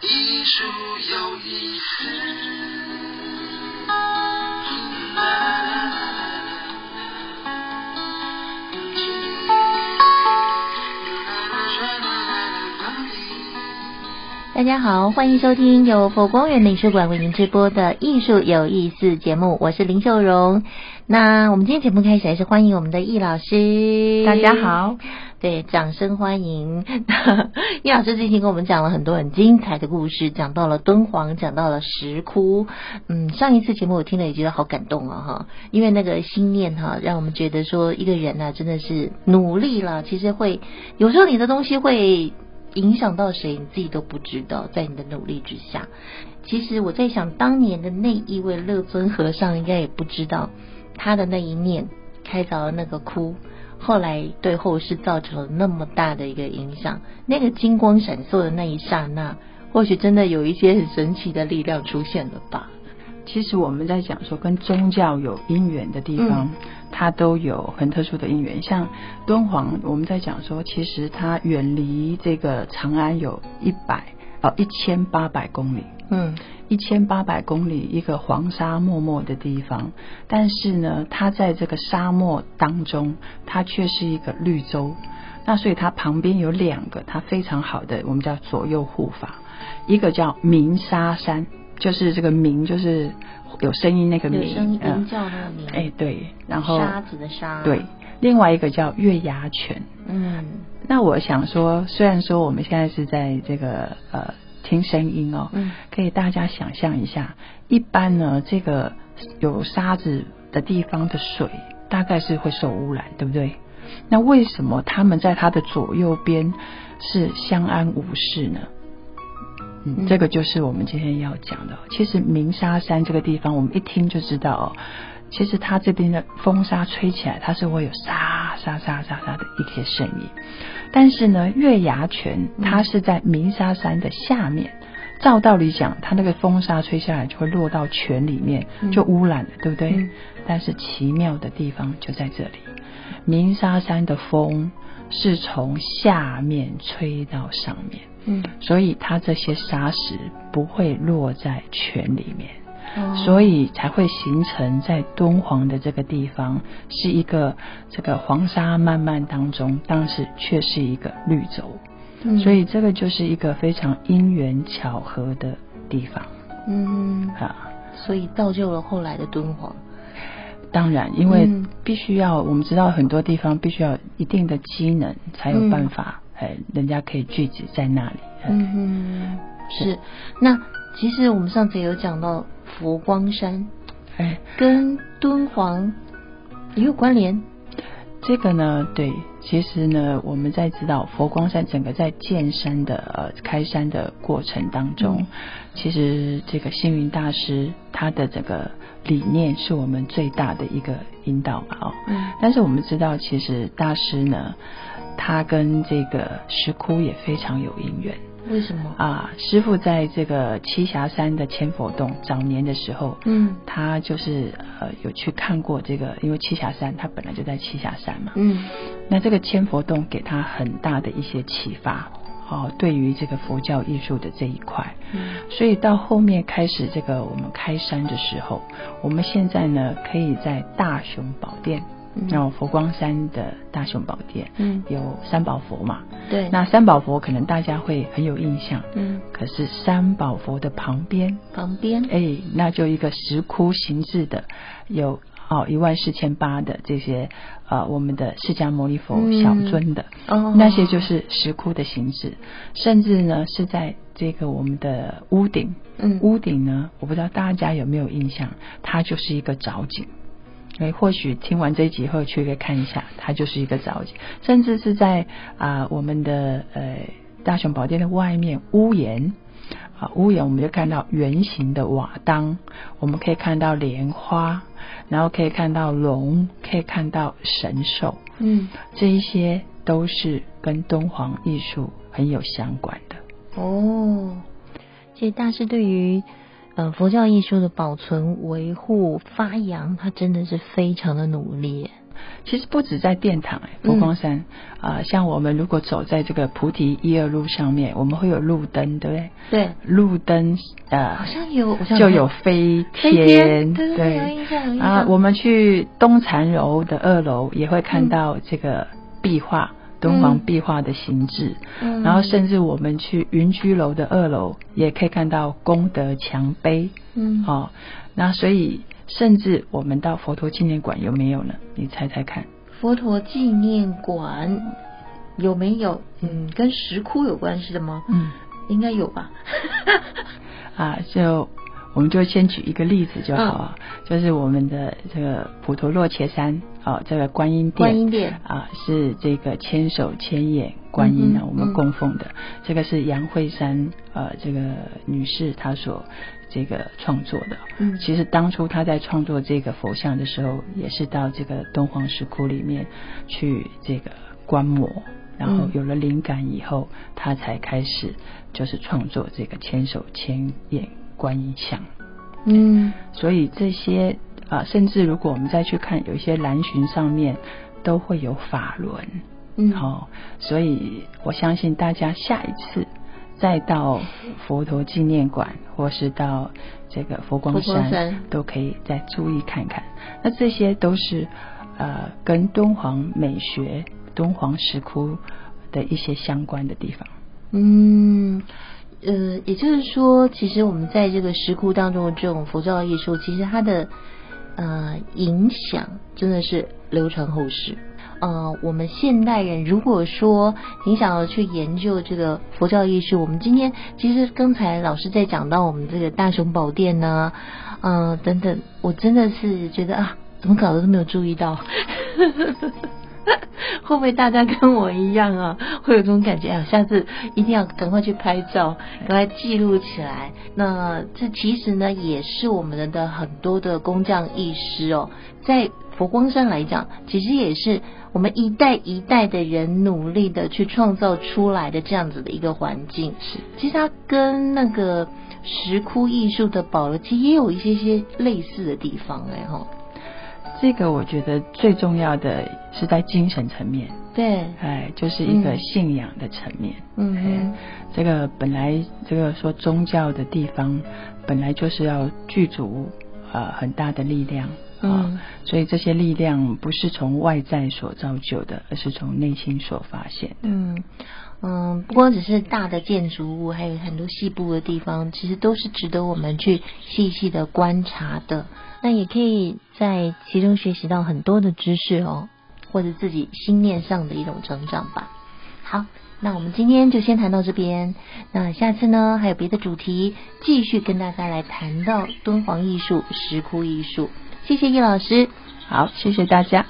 艺术有意思。大家好，欢迎收听由佛光园美术馆为您直播的艺术有意思节目，我是林秀荣。那我们今天节目开始还是欢迎我们的易老师，大家好，对，掌声欢迎 易老师。最近跟我们讲了很多很精彩的故事，讲到了敦煌，讲到了石窟。嗯，上一次节目我听了也觉得好感动啊哈，因为那个心念哈，让我们觉得说一个人呢、真的是努力了，其实会有时候你的东西会。影响到谁，你自己都不知道。在你的努力之下，其实我在想，当年的那一位乐尊和尚应该也不知道，他的那一念开凿了那个窟，后来对后世造成了那么大的一个影响。那个金光闪烁的那一刹那，或许真的有一些很神奇的力量出现了吧。其实我们在讲说跟宗教有因缘的地方，它都有很特殊的因缘。像敦煌，我们在讲说，其实它远离这个长安有一百呃一千八百公里，嗯，一千八百公里一个黄沙漠漠的地方，但是呢，它在这个沙漠当中，它却是一个绿洲。那所以它旁边有两个它非常好的，我们叫左右护法，一个叫鸣沙山。就是这个鸣，就是有声音那个鸣，有声音鸣叫那个鸣。哎，对，然后沙子的沙。对，另外一个叫月牙泉。嗯，那我想说，虽然说我们现在是在这个呃听声音哦，嗯，可以大家想象一下，一般呢这个有沙子的地方的水大概是会受污染，对不对？那为什么他们在它的左右边是相安无事呢？嗯，这个就是我们今天要讲的。其实鸣沙山这个地方，我们一听就知道哦。其实它这边的风沙吹起来，它是会有沙沙沙沙沙的一些声音。但是呢，月牙泉它是在鸣沙山的下面，照道理讲，它那个风沙吹下来就会落到泉里面，就污染了，对不对？嗯但是奇妙的地方就在这里，鸣沙山的风是从下面吹到上面。嗯，所以它这些沙石不会落在泉里面，哦所以才会形成在敦煌的这个地方是一个这个黄沙漫漫当中，但是却是一个绿洲，嗯所以这个就是一个非常因缘巧合的地方嗯，啊。所以造就了后来的敦煌。当然，因为嗯必须要，我们知道很多地方必须要一定的机能，才有办法，哎、人家可以聚集在那里。哎嗯哼，是。那其实我们上次有讲到佛光山。哎，跟敦煌也有关联。这个呢，对，其实呢，我们在知道佛光山整个在建山的呃开山的过程当中，嗯。其实这个星云大师他的这个理念是我们最大的一个引导吧，哦，嗯。但是我们知道，其实大师呢，他跟这个石窟也非常有因缘。为什么？啊，师傅在这个栖霞山的千佛洞早年的时候，嗯。他就是呃有去看过这个，因为栖霞山它本来就在栖霞山嘛，嗯。那这个千佛洞给他很大的一些启发，哦，对于这个佛教艺术的这一块，嗯。所以到后面开始这个我们开山的时候，我们现在呢可以在大雄宝殿，嗯。那、佛光山的大雄宝殿，嗯。有三宝佛嘛，对。那三宝佛可能大家会很有印象，嗯。可是三宝佛的旁边，旁边。哎，那就一个石窟形制的，有哦一万四千八的这些呃我们的释迦牟尼佛嗯。小尊的，哦。那些就是石窟的形制，甚至呢是在这个我们的屋顶，嗯。屋顶呢，我不知道大家有没有印象，它就是一个藻井。哎，或许听完这一集后去可以看一下，它就是一个藻井，甚至是在啊、我们的呃大雄宝殿的外面屋檐，啊屋檐我们就看到圆形的瓦当，我们可以看到莲花，然后可以看到龙，可以看到神兽，嗯。这一些都是跟敦煌艺术很有相关的。哦，其实大师对于呃佛教艺术的保存、维护、发扬，他真的是非常的努力。其实不止在殿堂哎，佛光山啊、像我们如果走在这个菩提一二路上面，我们会有路灯，对不对？对，路灯呃，好像有，就有飞飞天对啊，我们去东禅楼的二楼也会看到这个壁画。敦煌壁画的形制，嗯然后甚至我们去云居楼的二楼，也可以看到功德墙碑，嗯哦，那所以甚至我们到佛陀纪念馆有没有呢？你猜猜看？佛陀纪念馆有没有？嗯，跟石窟有关系的吗？嗯，应该有吧。啊，就我们就先举一个例子就好啊，嗯。就是我们的这个普陀洛伽山啊，这个观音殿，观音殿。啊，是这个千手千眼观音呢，嗯我们供奉的，这个是杨慧山呃这个女士她所这个创作的。嗯。其实当初她在创作这个佛像的时候，也是到这个敦煌石窟里面去这个观摩。然后嗯。有了灵感以后，她才开始就是创作这个千手千眼观音像。嗯所以这些啊，甚至如果我们再去看，有一些蓝巡上面都会有法轮，嗯，哦，所以我相信大家下一次再到佛陀纪念馆，或是到这个佛光山，佛光山都可以再注意看看。那这些都是呃跟敦煌美学、敦煌石窟的一些相关的地方。嗯，呃，也就是说，其实我们在这个石窟当中的这种佛教艺术，其实它的呃影响真的是流传后世。呃，我们现代人如果说你想要去研究这个佛教艺术，我们今天其实刚才老师在讲到我们这个大雄宝殿呢，呃等等，我真的是觉得啊，怎么搞的都没有注意到。会不会大家跟我一样啊？会有这种感觉啊？下次一定要赶快去拍照，赶快记录起来。那这其实呢，也是我们的很多的工匠艺师哦，在佛光山来讲，其实也是我们一代一代的人努力的去创造出来的这样子的一个环境。是，其实它跟那个石窟艺术的保留，其实也有一些些类似的地方哎哈。这个我觉得最重要的是在精神层面。对，哎，就是一个嗯信仰的层面。嗯哎，这个本来这个说宗教的地方，本来就是要具足呃很大的力量啊、嗯所以这些力量不是从外在所造就的，而是从内心所发现的。嗯嗯，不光只是大的建筑物，还有很多细部的地方，其实都是值得我们去细细的观察的。那也可以在其中学习到很多的知识哦，或者自己心念上的一种成长吧。好，那我们今天就先谈到这边。那下次呢，还有别的主题，继续跟大家来谈到敦煌艺术、石窟艺术。谢谢易老师。好，谢谢大家。